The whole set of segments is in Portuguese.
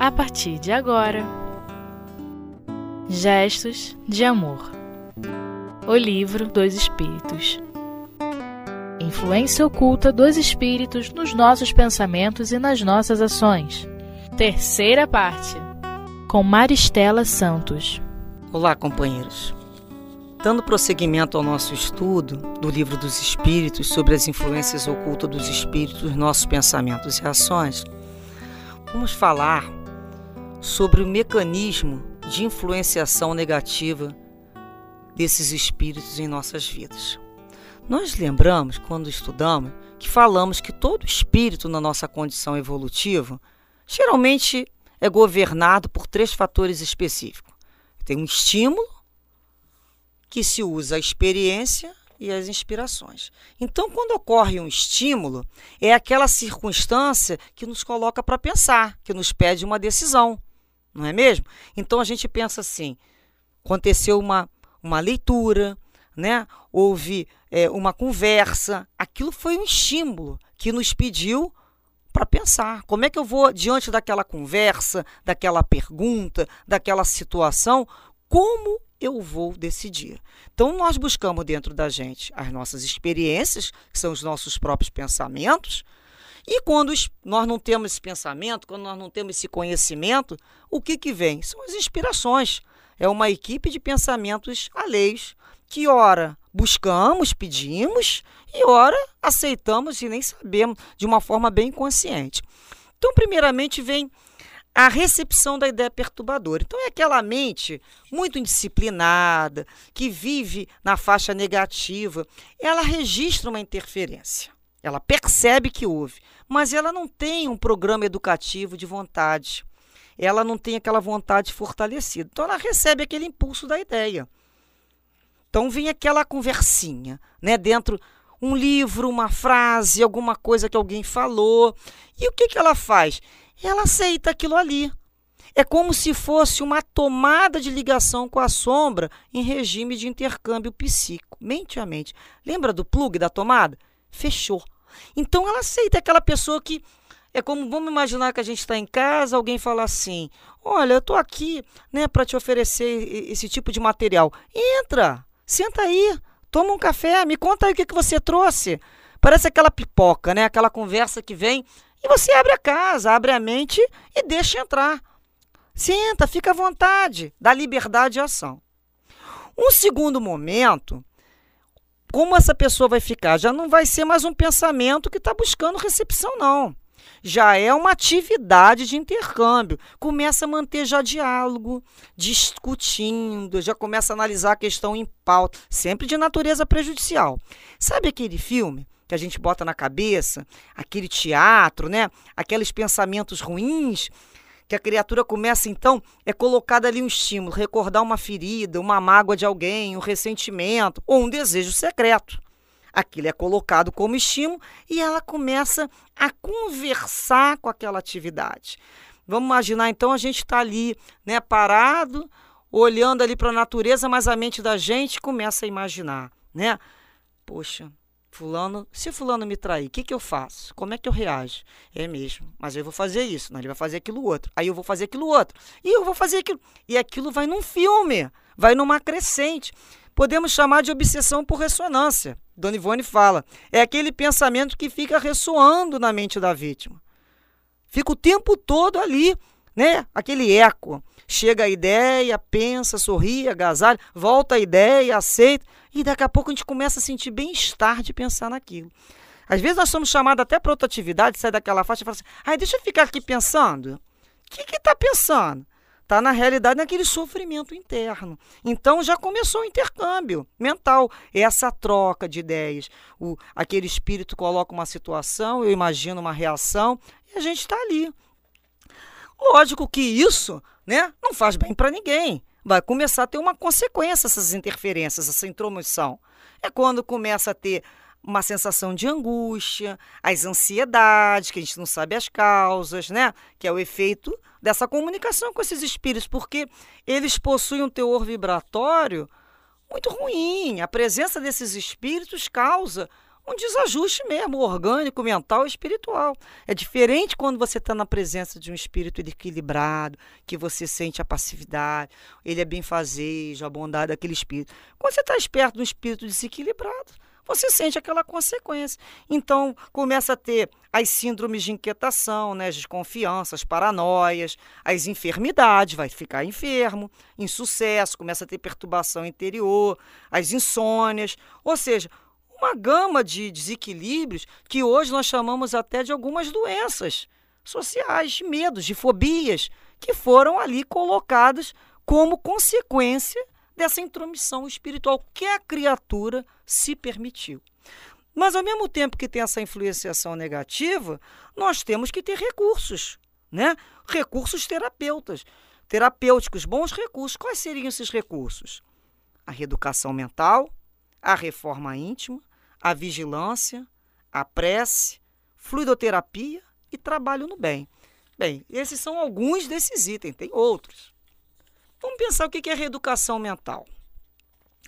a partir de agora. Gestos de Amor O Livro dos Espíritos Influência oculta dos espíritos nos nossos pensamentos e nas nossas ações. Terceira parte com Maristela Santos. Olá, companheiros. Dando prosseguimento ao nosso estudo do Livro dos Espíritos sobre as influências ocultas dos espíritos nos nossos pensamentos e ações, vamos falar sobre o mecanismo de influenciação negativa desses espíritos em nossas vidas. Nós lembramos, quando estudamos, que falamos que todo espírito na nossa condição evolutiva geralmente é governado por três fatores específicos. Tem um estímulo, que se usa a experiência e as inspirações. Então, quando ocorre um estímulo, é aquela circunstância que nos coloca para pensar, que nos pede uma decisão não é mesmo? Então a gente pensa assim: aconteceu uma, uma leitura, né? houve é, uma conversa, aquilo foi um estímulo que nos pediu para pensar. Como é que eu vou, diante daquela conversa, daquela pergunta, daquela situação, como eu vou decidir? Então, nós buscamos dentro da gente as nossas experiências, que são os nossos próprios pensamentos, e quando nós não temos esse pensamento, quando nós não temos esse conhecimento, o que, que vem? São as inspirações. É uma equipe de pensamentos alheios que, ora, buscamos, pedimos e, ora, aceitamos e nem sabemos de uma forma bem consciente. Então, primeiramente, vem a recepção da ideia perturbadora. Então, é aquela mente muito indisciplinada, que vive na faixa negativa, ela registra uma interferência. Ela percebe que houve, mas ela não tem um programa educativo de vontade. Ela não tem aquela vontade fortalecida. Então ela recebe aquele impulso da ideia. Então vem aquela conversinha, né, dentro um livro, uma frase, alguma coisa que alguém falou. E o que, que ela faz? Ela aceita aquilo ali. É como se fosse uma tomada de ligação com a sombra em regime de intercâmbio psíquico, mente a mente. Lembra do plug da tomada? fechou. Então ela aceita aquela pessoa que é como vamos imaginar que a gente está em casa, alguém fala assim: "Olha, eu estou aqui, né, para te oferecer esse tipo de material. Entra, senta aí, toma um café, me conta aí o que, que você trouxe". Parece aquela pipoca, né? Aquela conversa que vem e você abre a casa, abre a mente e deixa entrar. Senta, fica à vontade, dá liberdade de ação. Um segundo momento como essa pessoa vai ficar? Já não vai ser mais um pensamento que está buscando recepção, não. Já é uma atividade de intercâmbio. Começa a manter já diálogo, discutindo, já começa a analisar a questão em pauta, sempre de natureza prejudicial. Sabe aquele filme que a gente bota na cabeça, aquele teatro, né? Aqueles pensamentos ruins que a criatura começa então é colocada ali um estímulo, recordar uma ferida, uma mágoa de alguém, um ressentimento ou um desejo secreto. Aquilo é colocado como estímulo e ela começa a conversar com aquela atividade. Vamos imaginar então a gente está ali, né, parado, olhando ali para a natureza, mas a mente da gente começa a imaginar, né? Poxa, Fulano, se fulano me trair, o que, que eu faço? Como é que eu reajo? É mesmo, mas eu vou fazer isso, não, ele vai fazer aquilo outro. Aí eu vou fazer aquilo outro. E eu vou fazer aquilo. E aquilo vai num filme, vai numa crescente. Podemos chamar de obsessão por ressonância. Dona Ivone fala. É aquele pensamento que fica ressoando na mente da vítima. Fica o tempo todo ali, né? Aquele eco. Chega a ideia, pensa, sorri, agasalha, volta a ideia, aceita. E daqui a pouco a gente começa a sentir bem-estar de pensar naquilo. Às vezes nós somos chamados até para outra atividade, sai daquela faixa e fala assim: ai, deixa eu ficar aqui pensando. O que está pensando? Está, na realidade, naquele sofrimento interno. Então já começou o intercâmbio mental, essa troca de ideias. O, aquele espírito coloca uma situação, eu imagino uma reação, e a gente está ali. Lógico que isso né, não faz bem para ninguém vai começar a ter uma consequência essas interferências, essa intromissão. É quando começa a ter uma sensação de angústia, as ansiedades, que a gente não sabe as causas, né? Que é o efeito dessa comunicação com esses espíritos, porque eles possuem um teor vibratório muito ruim. A presença desses espíritos causa um desajuste mesmo, orgânico, mental e espiritual. É diferente quando você está na presença de um espírito equilibrado, que você sente a passividade, ele é benfazejo, a bondade daquele espírito. Quando você está esperto de um espírito desequilibrado, você sente aquela consequência. Então, começa a ter as síndromes de inquietação, né, as desconfianças, paranoias, as enfermidades, vai ficar enfermo, insucesso, começa a ter perturbação interior, as insônias, ou seja, uma gama de desequilíbrios que hoje nós chamamos até de algumas doenças sociais, de medos, de fobias, que foram ali colocadas como consequência dessa intromissão espiritual que a criatura se permitiu. Mas ao mesmo tempo que tem essa influenciação negativa, nós temos que ter recursos, né? Recursos terapeutas, terapêuticos, bons recursos. Quais seriam esses recursos? A reeducação mental, a reforma íntima, a vigilância, a prece, fluidoterapia e trabalho no bem. Bem, esses são alguns desses itens, tem outros. Vamos pensar o que é reeducação mental.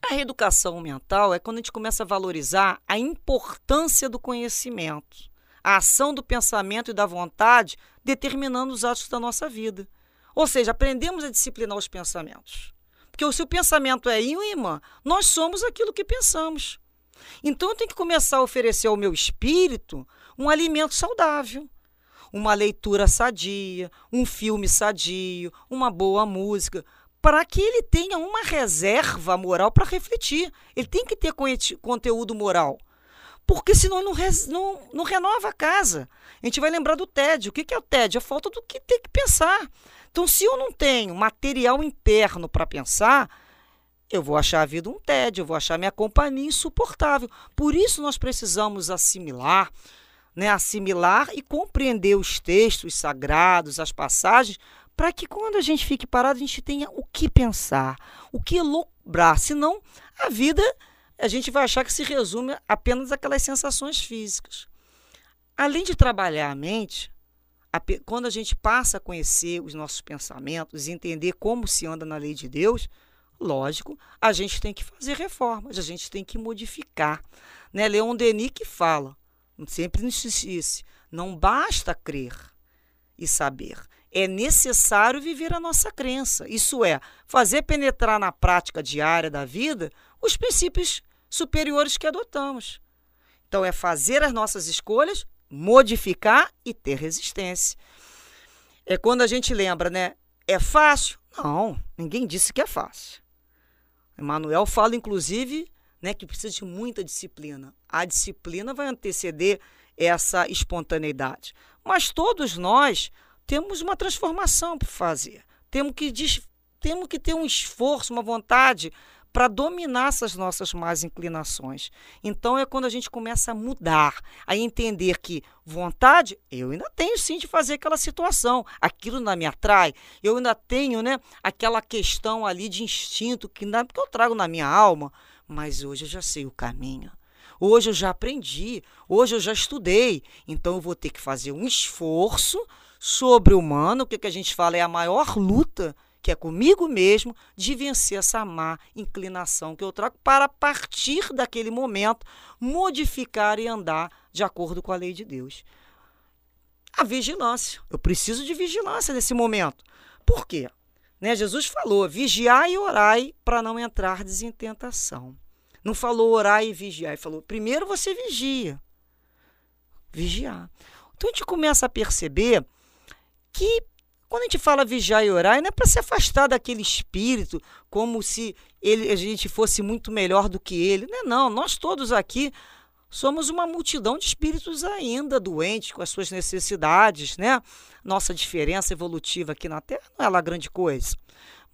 A reeducação mental é quando a gente começa a valorizar a importância do conhecimento, a ação do pensamento e da vontade determinando os atos da nossa vida. Ou seja, aprendemos a disciplinar os pensamentos. Porque se o pensamento é imã, nós somos aquilo que pensamos. Então eu tenho que começar a oferecer ao meu espírito um alimento saudável uma leitura sadia, um filme sadio, uma boa música, para que ele tenha uma reserva moral para refletir. Ele tem que ter conteúdo moral. Porque senão não, não, não, renova a casa. A gente vai lembrar do tédio. O que é o tédio? A falta do que tem que pensar. Então, se eu não tenho material interno para pensar, eu vou achar a vida um tédio, eu vou achar minha companhia insuportável. Por isso nós precisamos assimilar, né, assimilar e compreender os textos sagrados, as passagens, para que quando a gente fique parado, a gente tenha o que pensar, o que elobrar. Senão, a vida a gente vai achar que se resume apenas aquelas sensações físicas. Além de trabalhar a mente, a, quando a gente passa a conhecer os nossos pensamentos entender como se anda na lei de Deus, lógico, a gente tem que fazer reformas, a gente tem que modificar. Né? Leon Denis que fala, sempre nos disse, não basta crer e saber, é necessário viver a nossa crença. Isso é, fazer penetrar na prática diária da vida os princípios superiores que adotamos. Então, é fazer as nossas escolhas, modificar e ter resistência. É quando a gente lembra, né? É fácil? Não, ninguém disse que é fácil. Emmanuel fala, inclusive, né, que precisa de muita disciplina. A disciplina vai anteceder essa espontaneidade. Mas todos nós temos uma transformação para fazer. Temos que, temos que ter um esforço, uma vontade para dominar essas nossas más inclinações. Então é quando a gente começa a mudar, a entender que vontade, eu ainda tenho sim de fazer aquela situação, aquilo não me atrai, eu ainda tenho, né, aquela questão ali de instinto que não porque eu trago na minha alma, mas hoje eu já sei o caminho. Hoje eu já aprendi, hoje eu já estudei, então eu vou ter que fazer um esforço sobre-humano, o que, que a gente fala? É a maior luta, que é comigo mesmo, de vencer essa má inclinação que eu trago para, a partir daquele momento, modificar e andar de acordo com a lei de Deus. A vigilância. Eu preciso de vigilância nesse momento. Por quê? Né? Jesus falou: vigiai e orai para não entrar em tentação. Não falou orar e vigiar, ele falou: primeiro você vigia. Vigiar. Então a gente começa a perceber que quando a gente fala vigiar e orar, não é para se afastar daquele espírito, como se ele, a gente fosse muito melhor do que ele. Não é não, nós todos aqui somos uma multidão de espíritos ainda doentes, com as suas necessidades, né? Nossa diferença evolutiva aqui na Terra não é lá grande coisa.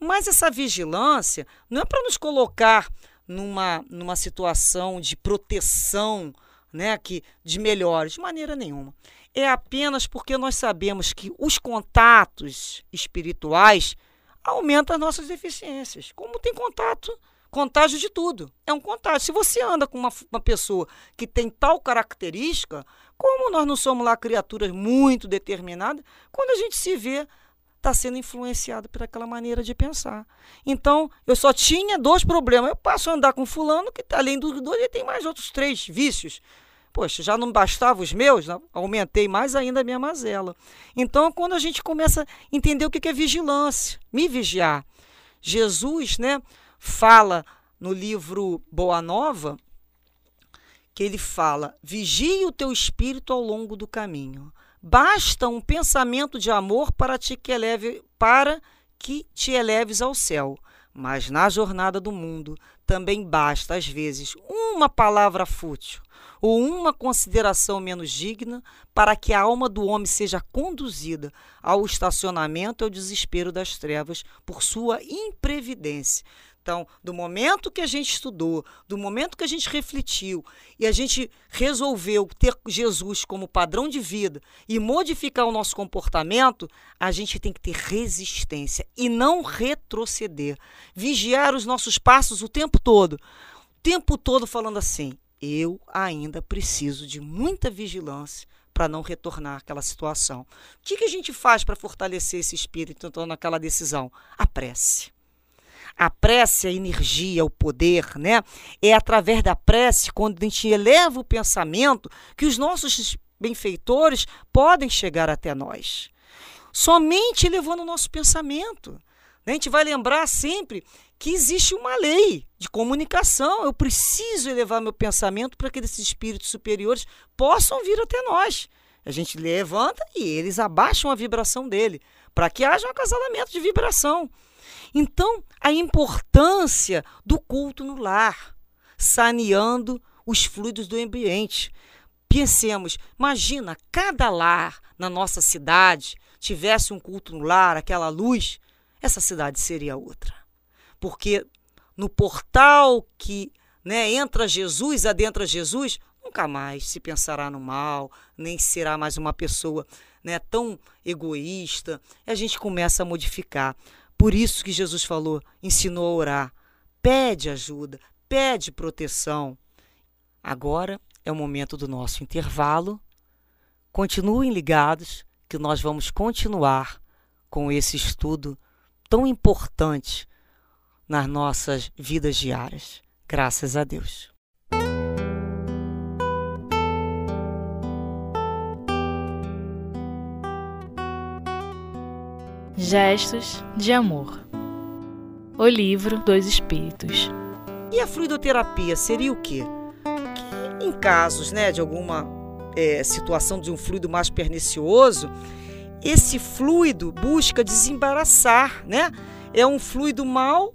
Mas essa vigilância não é para nos colocar numa, numa situação de proteção, né, que, de melhores, de maneira nenhuma é apenas porque nós sabemos que os contatos espirituais aumentam as nossas deficiências. Como tem contato, contágio de tudo. É um contágio. Se você anda com uma, uma pessoa que tem tal característica, como nós não somos lá criaturas muito determinadas, quando a gente se vê, está sendo influenciado por aquela maneira de pensar. Então, eu só tinha dois problemas. Eu passo a andar com fulano, que além dos dois, ele tem mais outros três vícios Poxa, já não bastava os meus, aumentei mais ainda a minha mazela. Então, quando a gente começa a entender o que é vigilância, me vigiar. Jesus, né, fala no livro Boa Nova, que ele fala: vigie o teu espírito ao longo do caminho. Basta um pensamento de amor para, te que eleve, para que te eleves ao céu. Mas na jornada do mundo também basta, às vezes, uma palavra fútil ou uma consideração menos digna para que a alma do homem seja conduzida ao estacionamento e ao desespero das trevas por sua imprevidência. Então, do momento que a gente estudou, do momento que a gente refletiu e a gente resolveu ter Jesus como padrão de vida e modificar o nosso comportamento, a gente tem que ter resistência e não retroceder. Vigiar os nossos passos o tempo todo. O tempo todo falando assim: eu ainda preciso de muita vigilância para não retornar àquela situação. O que, que a gente faz para fortalecer esse espírito então, naquela decisão? A prece. A prece, a energia, o poder, né? É através da prece, quando a gente eleva o pensamento, que os nossos benfeitores podem chegar até nós. Somente elevando o nosso pensamento. A gente vai lembrar sempre que existe uma lei de comunicação. Eu preciso elevar meu pensamento para que esses espíritos superiores possam vir até nós. A gente levanta e eles abaixam a vibração dele, para que haja um acasalamento de vibração. Então, a importância do culto no lar, saneando os fluidos do ambiente. Pensemos, imagina, cada lar na nossa cidade tivesse um culto no lar, aquela luz, essa cidade seria outra. Porque no portal que né, entra Jesus, adentra Jesus, nunca mais se pensará no mal, nem será mais uma pessoa né, tão egoísta. E a gente começa a modificar. Por isso que Jesus falou, ensinou a orar. Pede ajuda, pede proteção. Agora é o momento do nosso intervalo. Continuem ligados que nós vamos continuar com esse estudo tão importante nas nossas vidas diárias. Graças a Deus. Gestos de Amor. O livro dos Espíritos. E a fluidoterapia seria o quê? Que em casos né, de alguma é, situação de um fluido mais pernicioso, esse fluido busca desembaraçar, né? É um fluido mal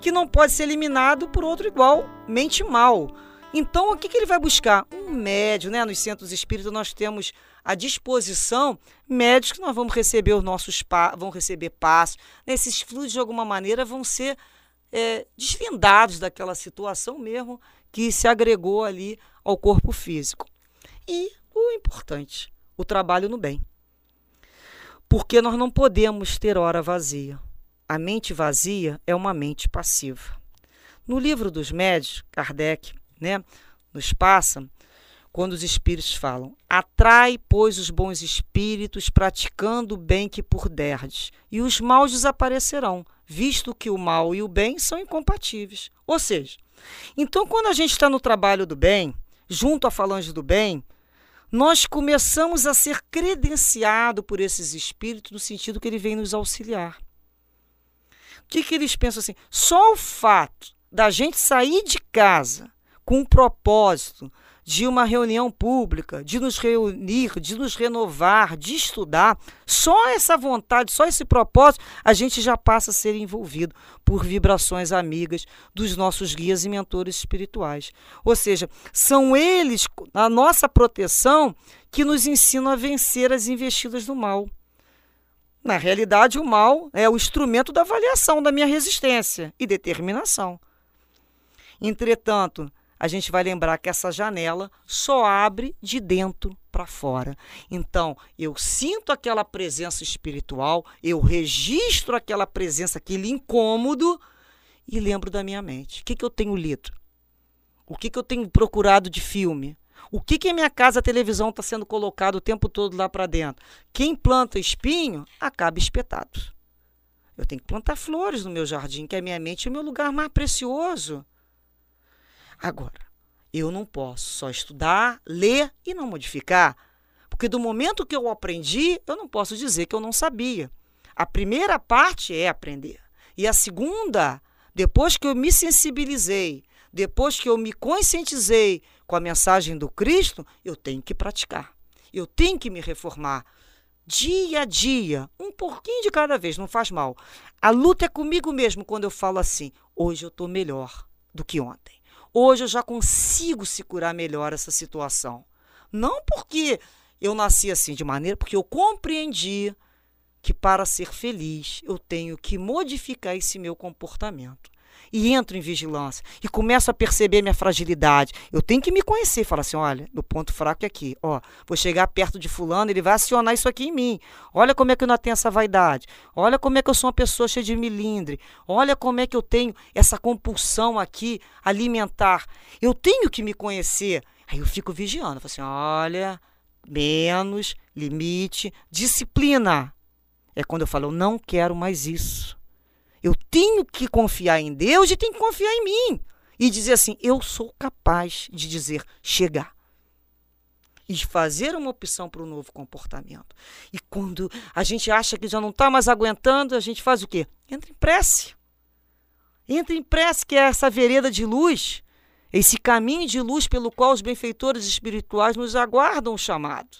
que não pode ser eliminado por outro igualmente mal. Então, o que, que ele vai buscar? Um médio, né? Nos centros espíritas nós temos à disposição médios que nós vamos receber os nossos vão receber passos. Esses fluidos, de alguma maneira, vão ser é, desvendados daquela situação mesmo que se agregou ali ao corpo físico. E o importante, o trabalho no bem. Porque nós não podemos ter hora vazia. A mente vazia é uma mente passiva. No livro dos médios, Kardec né, nos passa, quando os espíritos falam: Atrai, pois, os bons espíritos, praticando o bem que por derdes, e os maus desaparecerão, visto que o mal e o bem são incompatíveis. Ou seja, então quando a gente está no trabalho do bem, junto à falange do bem, nós começamos a ser credenciado por esses espíritos no sentido que ele vem nos auxiliar. O que, que eles pensam assim? Só o fato da gente sair de casa com um propósito de uma reunião pública, de nos reunir, de nos renovar, de estudar, só essa vontade, só esse propósito, a gente já passa a ser envolvido por vibrações amigas dos nossos guias e mentores espirituais. Ou seja, são eles, a nossa proteção, que nos ensinam a vencer as investidas do mal. Na realidade, o mal é o instrumento da avaliação da minha resistência e determinação. Entretanto, a gente vai lembrar que essa janela só abre de dentro para fora. Então, eu sinto aquela presença espiritual, eu registro aquela presença, aquele incômodo e lembro da minha mente. O que, que eu tenho lido? O que, que eu tenho procurado de filme? O que, que em minha casa a televisão está sendo colocado o tempo todo lá para dentro? Quem planta espinho acaba espetado. Eu tenho que plantar flores no meu jardim, que é a minha mente é o meu lugar mais precioso. Agora, Eu não posso só estudar, ler e não modificar. Porque do momento que eu aprendi, eu não posso dizer que eu não sabia. A primeira parte é aprender. E a segunda, depois que eu me sensibilizei, depois que eu me conscientizei com a mensagem do Cristo, eu tenho que praticar. Eu tenho que me reformar. Dia a dia, um pouquinho de cada vez, não faz mal. A luta é comigo mesmo quando eu falo assim: hoje eu estou melhor do que ontem. Hoje eu já consigo se curar melhor essa situação. Não porque eu nasci assim de maneira, porque eu compreendi que para ser feliz eu tenho que modificar esse meu comportamento. E entro em vigilância e começo a perceber minha fragilidade. Eu tenho que me conhecer, falar assim, olha, o ponto fraco é aqui, ó, vou chegar perto de fulano, ele vai acionar isso aqui em mim. Olha como é que eu não tenho essa vaidade. Olha como é que eu sou uma pessoa cheia de milindre. Olha como é que eu tenho essa compulsão aqui alimentar. Eu tenho que me conhecer. Aí eu fico vigiando, falo assim, olha, menos, limite, disciplina. É quando eu falo, eu não quero mais isso. Eu tenho que confiar em Deus e tenho que confiar em mim. E dizer assim, eu sou capaz de dizer chegar. E fazer uma opção para o novo comportamento. E quando a gente acha que já não está mais aguentando, a gente faz o quê? Entra em prece. Entra em prece, que é essa vereda de luz, esse caminho de luz pelo qual os benfeitores espirituais nos aguardam o chamado.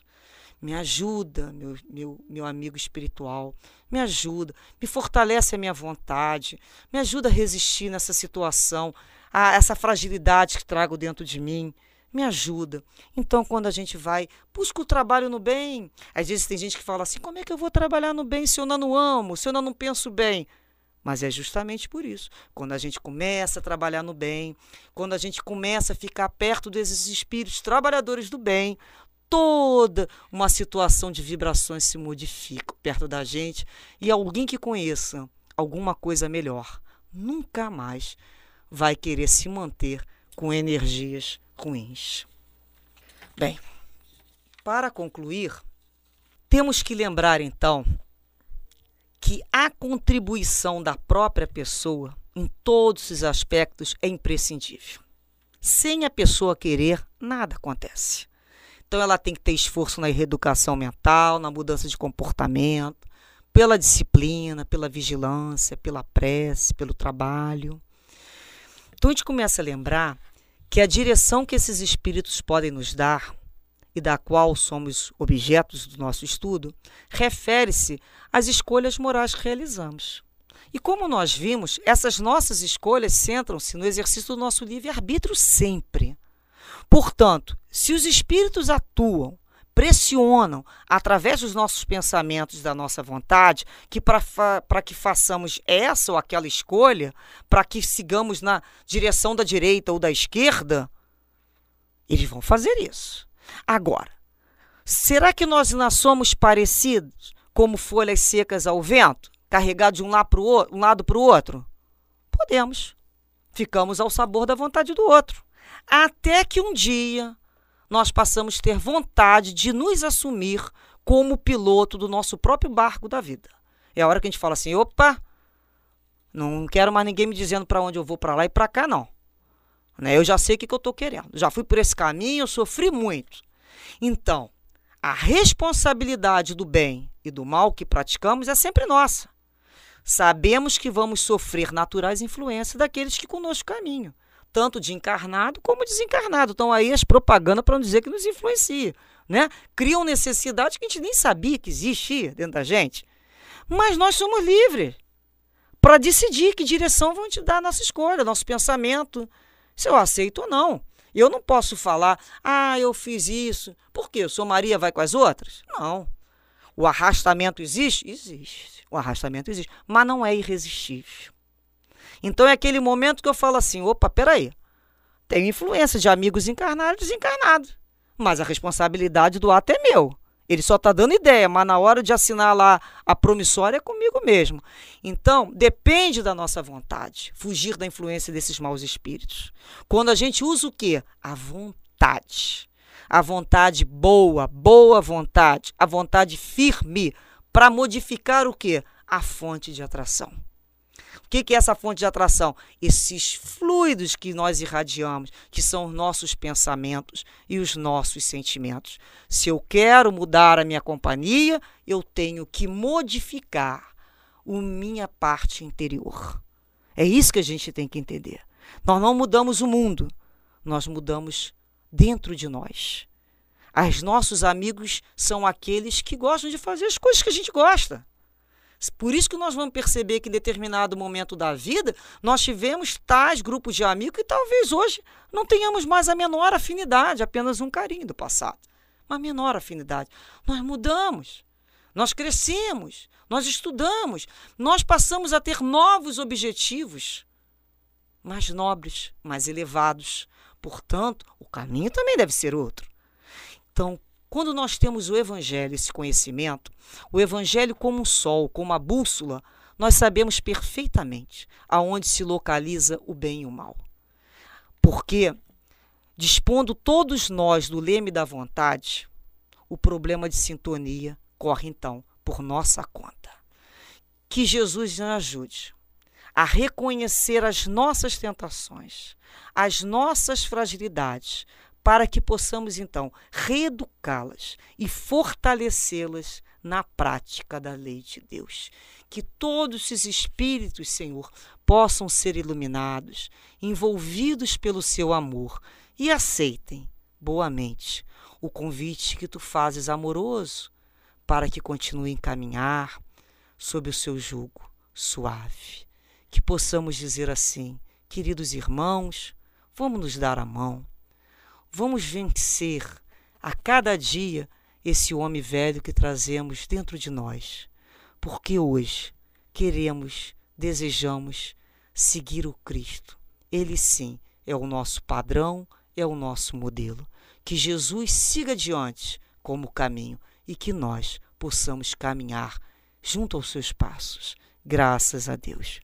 Me ajuda, meu, meu, meu amigo espiritual. Me ajuda. Me fortalece a minha vontade. Me ajuda a resistir nessa situação, a essa fragilidade que trago dentro de mim. Me ajuda. Então, quando a gente vai, busca o trabalho no bem. Às vezes tem gente que fala assim: como é que eu vou trabalhar no bem se eu não amo, se eu não penso bem? Mas é justamente por isso. Quando a gente começa a trabalhar no bem, quando a gente começa a ficar perto desses espíritos trabalhadores do bem, toda uma situação de vibrações se modifica perto da gente e alguém que conheça alguma coisa melhor nunca mais vai querer se manter com energias ruins. Bem, para concluir, temos que lembrar então que a contribuição da própria pessoa em todos os aspectos é imprescindível. Sem a pessoa querer, nada acontece. Então ela tem que ter esforço na reeducação mental, na mudança de comportamento, pela disciplina, pela vigilância, pela prece, pelo trabalho. Então a gente começa a lembrar que a direção que esses espíritos podem nos dar e da qual somos objetos do nosso estudo, refere-se às escolhas morais que realizamos. E como nós vimos, essas nossas escolhas centram-se no exercício do nosso livre-arbítrio sempre. Portanto, se os espíritos atuam, pressionam através dos nossos pensamentos, da nossa vontade, que para que façamos essa ou aquela escolha, para que sigamos na direção da direita ou da esquerda, eles vão fazer isso. Agora, será que nós não somos parecidos como folhas secas ao vento, carregados de um lado para o outro? Podemos. Ficamos ao sabor da vontade do outro. Até que um dia nós passamos a ter vontade de nos assumir como piloto do nosso próprio barco da vida. É a hora que a gente fala assim: opa, não quero mais ninguém me dizendo para onde eu vou, para lá e para cá, não. Né? Eu já sei o que, que eu estou querendo. Já fui por esse caminho, eu sofri muito. Então, a responsabilidade do bem e do mal que praticamos é sempre nossa. Sabemos que vamos sofrer naturais influências daqueles que conosco caminham tanto de encarnado como desencarnado. Então aí as propagandas para não dizer que nos influencia, né? Criam necessidade que a gente nem sabia que existia dentro da gente. Mas nós somos livres para decidir que direção vão te dar a nossa escolha, nosso pensamento, se eu aceito ou não. Eu não posso falar, ah, eu fiz isso, porque eu sou Maria, vai com as outras? Não. O arrastamento existe? Existe. O arrastamento existe, mas não é irresistível. Então é aquele momento que eu falo assim: opa, peraí. Tem influência de amigos encarnados e desencarnados. Mas a responsabilidade do ato é meu. Ele só está dando ideia, mas na hora de assinar lá a promissória é comigo mesmo. Então, depende da nossa vontade, fugir da influência desses maus espíritos. Quando a gente usa o quê? A vontade. A vontade boa, boa vontade, a vontade firme para modificar o quê? A fonte de atração. O que é essa fonte de atração? Esses fluidos que nós irradiamos, que são os nossos pensamentos e os nossos sentimentos. Se eu quero mudar a minha companhia, eu tenho que modificar a minha parte interior. É isso que a gente tem que entender. Nós não mudamos o mundo, nós mudamos dentro de nós. Os nossos amigos são aqueles que gostam de fazer as coisas que a gente gosta. Por isso que nós vamos perceber que em determinado momento da vida nós tivemos tais grupos de amigos que talvez hoje não tenhamos mais a menor afinidade, apenas um carinho do passado. Uma menor afinidade. Nós mudamos, nós crescemos, nós estudamos, nós passamos a ter novos objetivos, mais nobres, mais elevados. Portanto, o caminho também deve ser outro. Então, quando nós temos o Evangelho, esse conhecimento, o Evangelho como um sol, como uma bússola, nós sabemos perfeitamente aonde se localiza o bem e o mal. Porque, dispondo todos nós do leme da vontade, o problema de sintonia corre então por nossa conta. Que Jesus nos ajude a reconhecer as nossas tentações, as nossas fragilidades, para que possamos então reeducá-las e fortalecê-las na prática da lei de Deus. Que todos esses espíritos, Senhor, possam ser iluminados, envolvidos pelo seu amor e aceitem boamente o convite que tu fazes amoroso para que continuem caminhar sob o seu jugo suave. Que possamos dizer assim, queridos irmãos, vamos nos dar a mão Vamos vencer a cada dia esse homem velho que trazemos dentro de nós, porque hoje queremos, desejamos seguir o Cristo. Ele sim é o nosso padrão, é o nosso modelo. Que Jesus siga adiante como caminho e que nós possamos caminhar junto aos seus passos. Graças a Deus.